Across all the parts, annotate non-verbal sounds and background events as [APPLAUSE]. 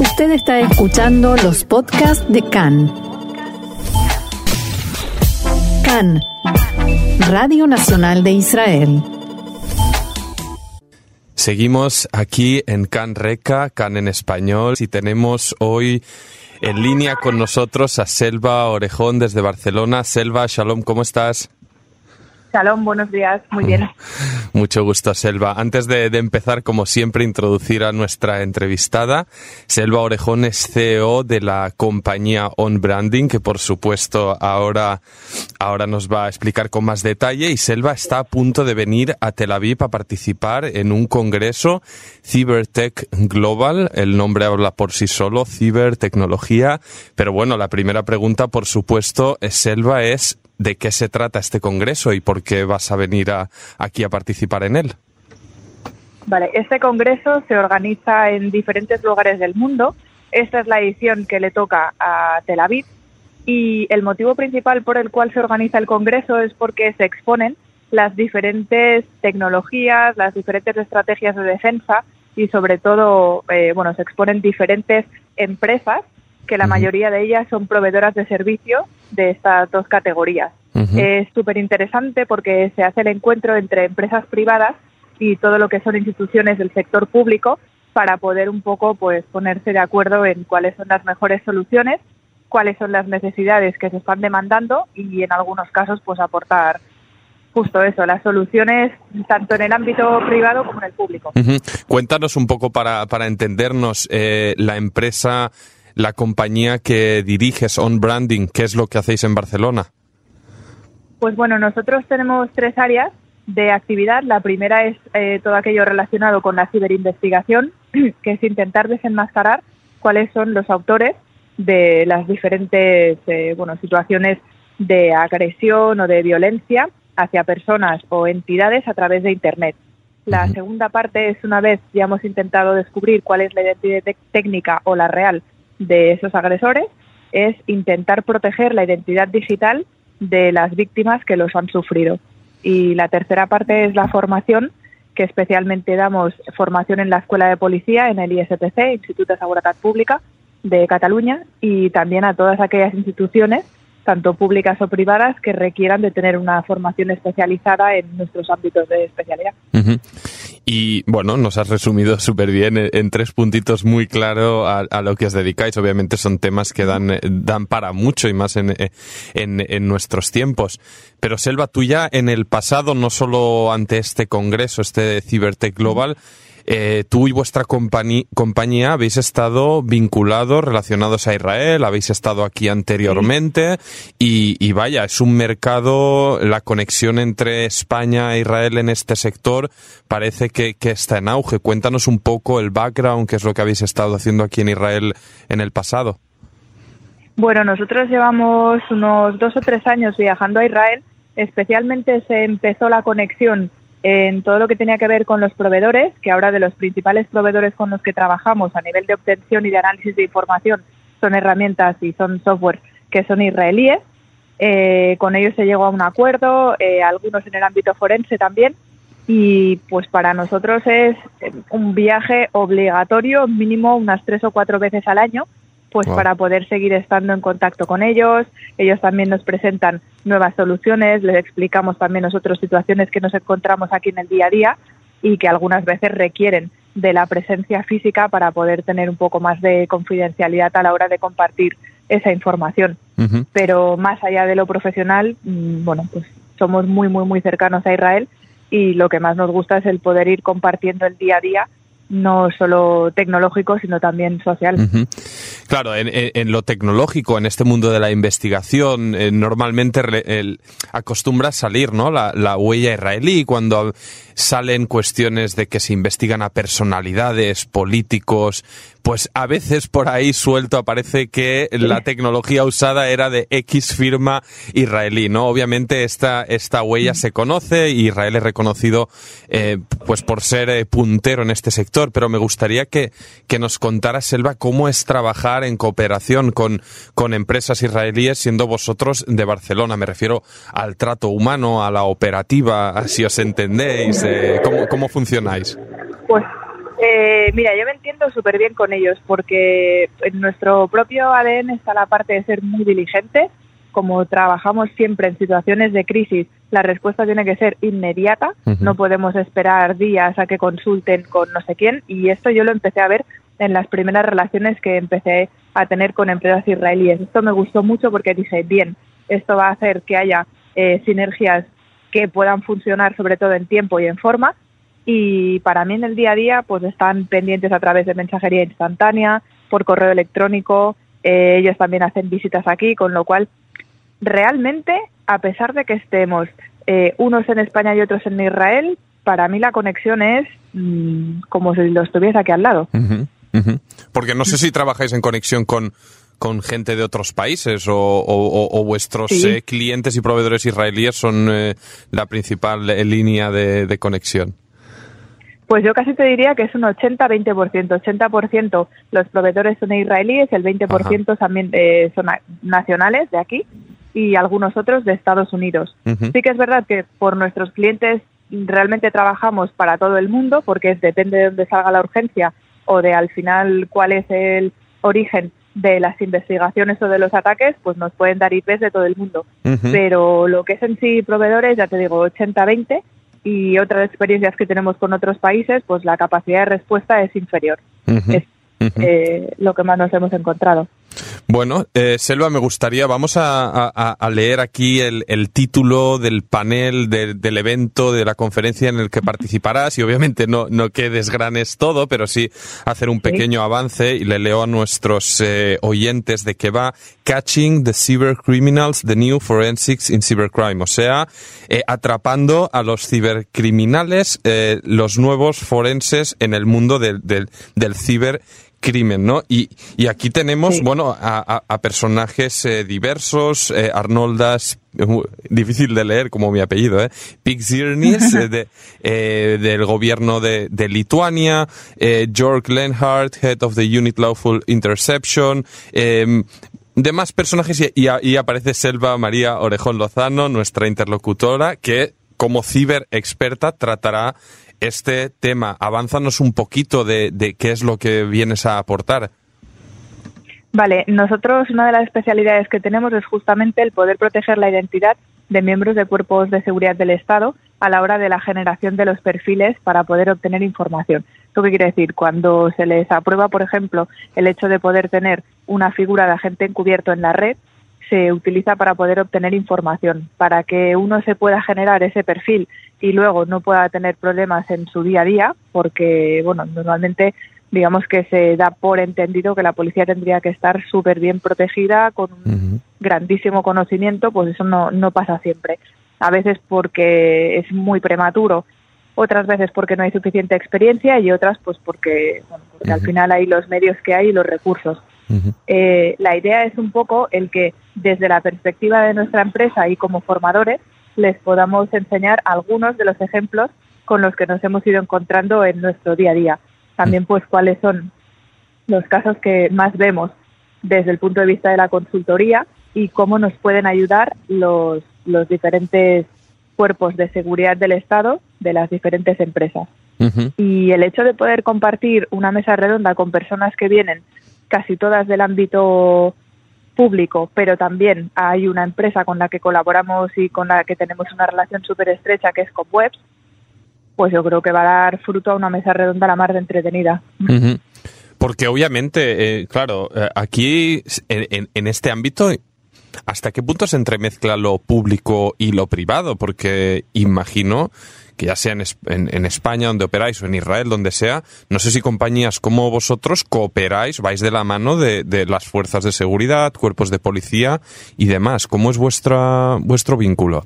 Usted está escuchando los podcasts de CAN. CAN, Radio Nacional de Israel. Seguimos aquí en CAN Reca, CAN en español, y tenemos hoy en línea con nosotros a Selva Orejón desde Barcelona. Selva, shalom, ¿cómo estás? Shalom, buenos días, muy bien. [LAUGHS] Mucho gusto, Selva. Antes de, empezar, como siempre, introducir a nuestra entrevistada. Selva Orejón es CEO de la compañía On Branding, que por supuesto ahora, ahora nos va a explicar con más detalle. Y Selva está a punto de venir a Tel Aviv a participar en un congreso Cybertech Global. El nombre habla por sí solo, cibertecnología. Pero bueno, la primera pregunta, por supuesto, Selva, es de qué se trata este congreso y por qué vas a venir aquí a participar en él. Vale, este congreso se organiza en diferentes lugares del mundo. Esta es la edición que le toca a Tel Aviv y el motivo principal por el cual se organiza el congreso es porque se exponen las diferentes tecnologías, las diferentes estrategias de defensa y sobre todo, eh, bueno, se exponen diferentes empresas que la mayoría de ellas son proveedoras de servicio de estas dos categorías. Es súper interesante porque se hace el encuentro entre empresas privadas y todo lo que son instituciones del sector público para poder un poco pues ponerse de acuerdo en cuáles son las mejores soluciones, cuáles son las necesidades que se están demandando y en algunos casos pues aportar justo eso, las soluciones tanto en el ámbito privado como en el público. Cuéntanos un poco para, para entendernos eh, la empresa la compañía que diriges, On Branding, ¿qué es lo que hacéis en Barcelona? Pues bueno, nosotros tenemos tres áreas de actividad. La primera es eh, todo aquello relacionado con la ciberinvestigación, [CLEARS THROAT] que es intentar desenmascarar cuáles son los autores de las diferentes eh, bueno, situaciones de agresión o de violencia hacia personas o entidades a través de Internet. La segunda parte es una vez ya hemos intentado descubrir cuál es la identidad técnica o la real de esos agresores es intentar proteger la identidad digital de las víctimas que los han sufrido. Y la tercera parte es la formación, que especialmente damos formación en la Escuela de Policía, en el ISPC, Instituto de Seguridad Pública de Cataluña, y también a todas aquellas instituciones tanto públicas o privadas, que requieran de tener una formación especializada en nuestros ámbitos de especialidad. Y bueno, nos has resumido súper bien en, tres puntitos muy claro a, lo que os dedicáis. Obviamente son temas que dan, dan para mucho y más en, en, en nuestros tiempos. Pero Selva, tú ya en el pasado, no solo ante este congreso, este Cybertech Global, eh, tú y vuestra compañía habéis estado vinculados, relacionados a Israel, habéis estado aquí anteriormente y, vaya, es un mercado, la conexión entre España e Israel en este sector parece que, está en auge. Cuéntanos un poco el background, qué es lo que habéis estado haciendo aquí en Israel en el pasado. Bueno, nosotros llevamos unos dos o tres años viajando a Israel. Especialmente se empezó la conexión en todo lo que tenía que ver con los proveedores, que ahora de los principales proveedores con los que trabajamos a nivel de obtención y de análisis de información son herramientas y son software que son israelíes. Eh, con ellos se llegó a un acuerdo, eh, algunos en el ámbito forense también, y pues para nosotros es un viaje obligatorio, mínimo unas tres o cuatro veces al año, pues para poder seguir estando en contacto con ellos. Ellos también nos presentan nuevas soluciones, les explicamos también nosotros situaciones que nos encontramos aquí en el día a día y que algunas veces requieren de la presencia física para poder tener un poco más de confidencialidad a la hora de compartir esa información. Pero más allá de lo profesional, mm, bueno, pues somos muy, muy, muy cercanos a Israel y lo que más nos gusta es el poder ir compartiendo el día a día no solo tecnológico, sino también social. Claro, en, lo tecnológico, en este mundo de la investigación, eh, normalmente acostumbra salir ¿no? La, la, huella israelí cuando salen cuestiones de que se investigan a personalidades, políticos, pues a veces por ahí suelto aparece que la tecnología usada era de X firma israelí, ¿no? Obviamente esta, esta huella se conoce y Israel es reconocido eh, pues por ser eh, puntero en este sector, pero me gustaría que, que nos contara, Selva, cómo es trabajar en cooperación con, con empresas israelíes siendo vosotros de Barcelona. Me refiero al trato humano, a la operativa, si os entendéis, eh, ¿cómo, ¿cómo funcionáis? Pues Eh, mira, yo me entiendo súper bien con ellos porque en nuestro propio ADN está la parte de ser muy diligente. Como trabajamos siempre en situaciones de crisis, la respuesta tiene que ser inmediata. No podemos esperar días a que consulten con no sé quién. Y esto yo lo empecé a ver en las primeras relaciones que empecé a tener con empresas israelíes. Esto me gustó mucho porque dije, bien, esto va a hacer que haya eh, sinergias que puedan funcionar sobre todo en tiempo y en forma. Y para mí en el día a día pues están pendientes a través de mensajería instantánea, por correo electrónico, eh, ellos también hacen visitas aquí, con lo cual realmente, a pesar de que estemos eh, unos en España y otros en Israel, para mí la conexión es mm, como si lo estuviese aquí al lado. Porque no sé si trabajáis en conexión con, con gente de otros países o, vuestros eh, clientes y proveedores israelíes son eh, la principal eh, línea de, conexión. Pues yo casi te diría que es un 80-20%. 80%, los proveedores son israelíes, el 20% también son nacionales de aquí y algunos otros de Estados Unidos. Sí que es verdad que por nuestros clientes realmente trabajamos para todo el mundo porque depende de dónde salga la urgencia o de al final cuál es el origen de las investigaciones o de los ataques, pues nos pueden dar IPs de todo el mundo. Pero lo que es en sí proveedores, ya te digo, 80-20 y otras experiencias que tenemos con otros países, pues la capacidad de respuesta es inferior. Es eh, lo que más nos hemos encontrado. Bueno, eh, Selva, me gustaría, vamos a, leer aquí el, título del panel del evento, de la conferencia en el que participarás. Y obviamente no, no que desgranes todo, pero sí hacer un pequeño avance. Y le leo a nuestros eh, oyentes de que va. Catching the Cybercriminals, the New Forensics in Cybercrime, o sea, eh, atrapando a los cibercriminales, los nuevos forenses en el mundo del, del, del ciber crimen, ¿no? Y, y aquí tenemos, bueno, a, a, personajes eh, diversos, eh, Arnoldas, difícil de leer como mi apellido, ¿eh? Pixirnis, eh, de, [LAUGHS] eh, del gobierno de, de Lituania, eh, Georg Lenhardt, Head of the Unit Lawful Interception, em, demás personajes y, y, y, aparece Selva María Orejón Lozano, nuestra interlocutora, que como ciber experta tratará este tema. Avánzanos un poquito de, qué es lo que vienes a aportar. Vale, nosotros una de las especialidades que tenemos es justamente el poder proteger la identidad de miembros de cuerpos de seguridad del Estado a la hora de la generación de los perfiles para poder obtener información. ¿Esto qué quiere decir? Cuando se les aprueba, por ejemplo, el hecho de poder tener una figura de agente encubierto en la red, se utiliza para poder obtener información, para que uno se pueda generar ese perfil y luego no pueda tener problemas en su día a día, porque, bueno, normalmente digamos que se da por entendido que la policía tendría que estar súper bien protegida con un grandísimo conocimiento, pues eso no, no pasa siempre. A veces porque es muy prematuro, otras veces porque no hay suficiente experiencia y otras pues porque, bueno, porque al final hay los medios que hay y los recursos. Eh, la idea es un poco el que desde la perspectiva de nuestra empresa y como formadores les podamos enseñar algunos de los ejemplos con los que nos hemos ido encontrando en nuestro día a día. También pues cuáles son los casos que más vemos desde el punto de vista de la consultoría y cómo nos pueden ayudar los, los diferentes cuerpos de seguridad del Estado de las diferentes empresas. Y el hecho de poder compartir una mesa redonda con personas que vienen casi todas del ámbito público, pero también hay una empresa con la que colaboramos y con la que tenemos una relación súper estrecha que es Copwebs, pues yo creo que va a dar fruto a una mesa redonda la más de entretenida. Porque obviamente, eh, claro, eh, aquí en, en, este ámbito, ¿hasta qué punto se entremezcla lo público y lo privado? Porque imagino que ya sea en, España donde operáis o en Israel donde sea, no sé si compañías como vosotros cooperáis, vais de la mano de, las fuerzas de seguridad, cuerpos de policía y demás. ¿Cómo es vuestra, vuestro vínculo?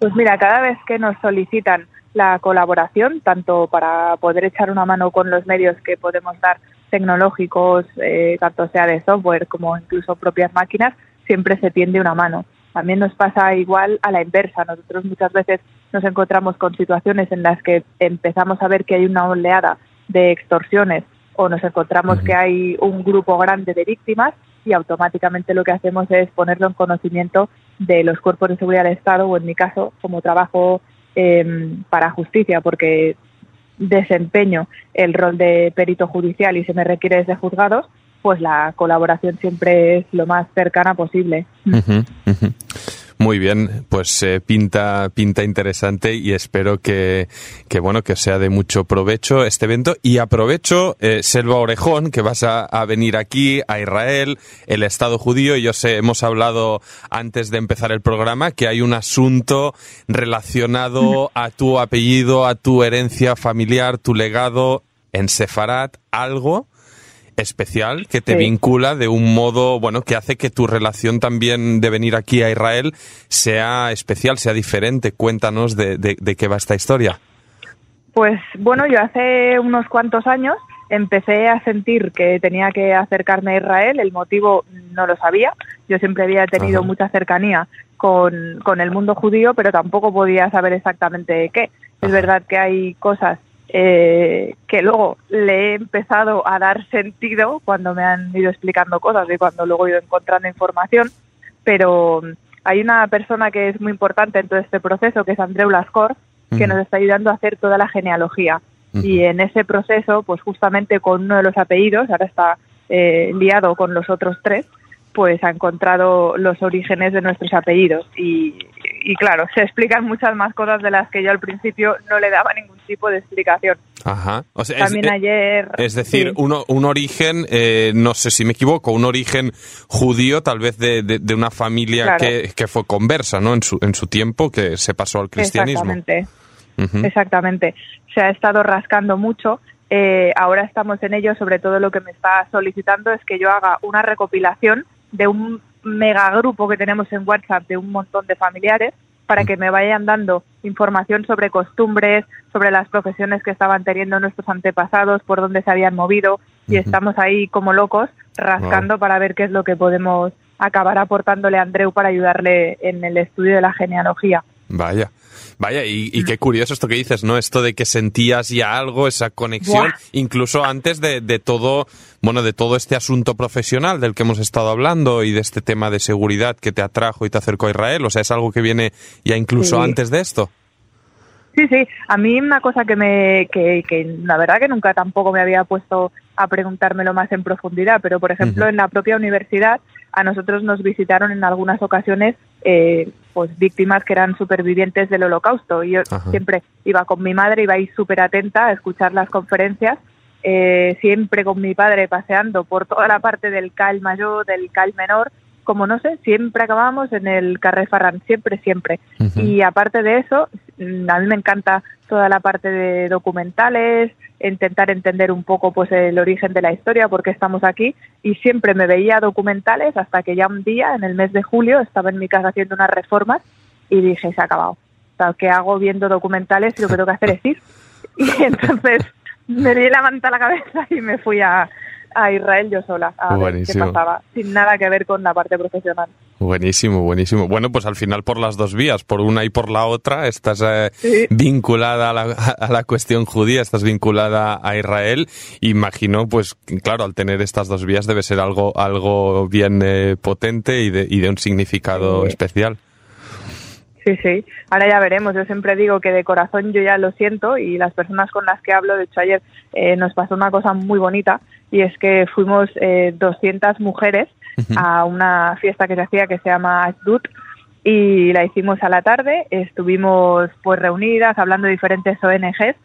Pues mira, cada vez que nos solicitan la colaboración, tanto para poder echar una mano con los medios que podemos dar tecnológicos, eh, tanto sea de software como incluso propias máquinas, siempre se tiende una mano. También nos pasa igual a la inversa. Nosotros muchas veces nos encontramos con situaciones en las que empezamos a ver que hay una oleada de extorsiones o nos encontramos que hay un grupo grande de víctimas y automáticamente lo que hacemos es ponerlo en conocimiento de los cuerpos de seguridad del Estado o en mi caso como trabajo em, para justicia porque desempeño el rol de perito judicial y se me requiere desde juzgados, pues la colaboración siempre es lo más cercana posible. Muy bien, pues eh, pinta, pinta interesante y espero que, que, bueno, que sea de mucho provecho este evento. Y aprovecho, eh, Selva Orejón, que vas a, venir aquí a Israel, el Estado judío. Yo sé, hemos hablado antes de empezar el programa que hay un asunto relacionado a tu apellido, a tu herencia familiar, tu legado en Sefarat, algo especial que te vincula de un modo, bueno, que hace que tu relación también de venir aquí a Israel sea especial, sea diferente. Cuéntanos de, de, qué va esta historia. Pues bueno, yo hace unos cuantos años empecé a sentir que tenía que acercarme a Israel. El motivo no lo sabía. Yo siempre había tenido mucha cercanía con, con, el mundo judío, pero tampoco podía saber exactamente qué. Es verdad que hay cosas eh, que luego le he empezado a dar sentido cuando me han ido explicando cosas y cuando luego he ido encontrando información, pero hay una persona que es muy importante en todo este proceso, que es Andreu Lascor, que nos está ayudando a hacer toda la genealogía. Y en ese proceso, pues justamente con uno de los apellidos, ahora está eh, liado con los otros tres, pues ha encontrado los orígenes de nuestros apellidos. Y, y claro, se explican muchas más cosas de las que yo al principio no le daba ningún tipo de explicación. Ajá. También es, ayer. Es decir, un origen, eh, no sé si me equivoco, un origen judío, tal vez de, de, una familia que, que, fue conversa, ¿no? En su, en su tiempo, que se pasó al cristianismo. Exactamente. Exactamente. Se ha estado rascando mucho. Eh, ahora estamos en ello. Sobre todo lo que me está solicitando es que yo haga una recopilación de un megagrupo que tenemos en WhatsApp de un montón de familiares para que me vayan dando información sobre costumbres, sobre las profesiones que estaban teniendo nuestros antepasados, por dónde se habían movido. Y estamos ahí como locos rascando para ver qué es lo que podemos acabar aportándole a Andreu para ayudarle en el estudio de la genealogía. Vaya. Vaya, y, qué curioso esto que dices, ¿no? Esto de que sentías ya algo, esa conexión, incluso antes de, de, todo, bueno, de todo este asunto profesional del que hemos estado hablando y de este tema de seguridad que te atrajo y te acercó a Israel. O sea, es algo que viene ya incluso antes de esto. Sí, sí. A mí una cosa que me, que, que la verdad que nunca tampoco me había puesto a preguntármelo más en profundidad, pero por ejemplo en la propia universidad a nosotros nos visitaron en algunas ocasiones eh, pues víctimas que eran supervivientes del holocausto. Y yo siempre iba con mi madre, iba ahí súper atenta a escuchar las conferencias, eh, siempre con mi padre paseando por toda la parte del Cal mayor, del Cal menor, como no sé, siempre acabábamos en el Carré Farran, siempre, siempre. Y aparte de eso, a mí me encanta toda la parte de documentales, intentar entender un poco pues el origen de la historia, por qué estamos aquí, y siempre me veía documentales hasta que ya un día, en el mes de julio, estaba en mi casa haciendo unas reformas y dije, se ha acabado. O sea, ¿qué hago viendo documentales y lo que tengo que hacer es ir? [LAUGHS] Y entonces me di la manta a la cabeza y me fui a, a Israel yo sola, a ver qué pasaba, sin nada que ver con la parte profesional. Buenísimo, buenísimo. Bueno, pues al final por las dos vías, por una y por la otra, estás eh, vinculada a la, a la, cuestión judía, estás vinculada a Israel. Imagino, pues claro, al tener estas dos vías debe ser algo, algo bien eh, potente y de, y de un significado especial. Sí, sí. Ahora ya veremos. Yo siempre digo que de corazón yo ya lo siento y las personas con las que hablo, de hecho ayer eh, nos pasó una cosa muy bonita y es que fuimos eh, 200 mujeres a una fiesta que se hacía que se llama Ashdut y la hicimos a la tarde. Estuvimos pues reunidas hablando de diferentes ONGs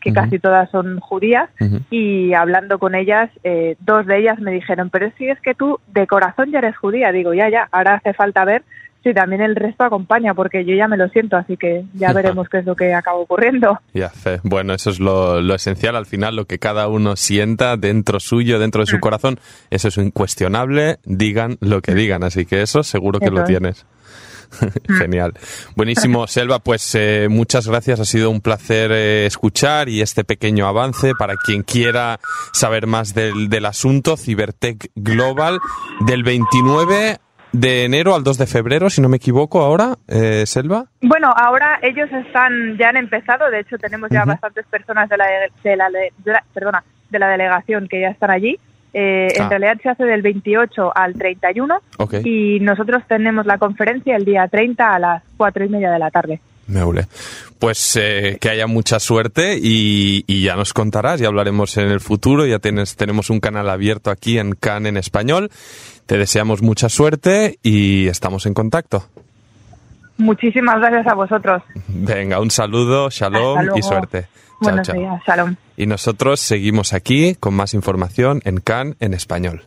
que casi todas son judías, y hablando con ellas, eh, dos de ellas me dijeron, pero si es que tú de corazón ya eres judía, digo, ya, ya, ahora hace falta ver Sí, también el resto acompaña, porque yo ya me lo siento, así que ya [LAUGHS] veremos qué es lo que acaba ocurriendo. Ya, fe. Bueno, eso es lo, esencial al final, lo que cada uno sienta dentro suyo, dentro de su mm. corazón, eso es incuestionable, digan lo que digan, así que eso seguro que lo tienes. [LAUGHS] Genial. Buenísimo, [LAUGHS] Selva. Pues eh, muchas gracias. Ha sido un placer eh, escuchar y este pequeño avance para quien quiera saber más del, del asunto. Cibertech Global del 29 de enero al 2 de febrero, si no me equivoco, ahora, eh, Selva. Bueno, ahora ellos están ya han empezado, de hecho tenemos ya bastantes personas de la, de la, perdona, de la delegación que ya están allí. Eh, En ah. realidad se hace del 28 al 31 y nosotros tenemos la conferencia el día 30 a las 4 y media de la tarde. Meule. Pues eh, que haya mucha suerte y, y, ya nos contarás, ya hablaremos en el futuro, ya tienes, tenemos un canal abierto aquí en CAN en español. Te deseamos mucha suerte y estamos en contacto. Muchísimas gracias a vosotros. Venga, un saludo, shalom y suerte. Buenos días, shalom. Y nosotros seguimos aquí con más información en CAN en español.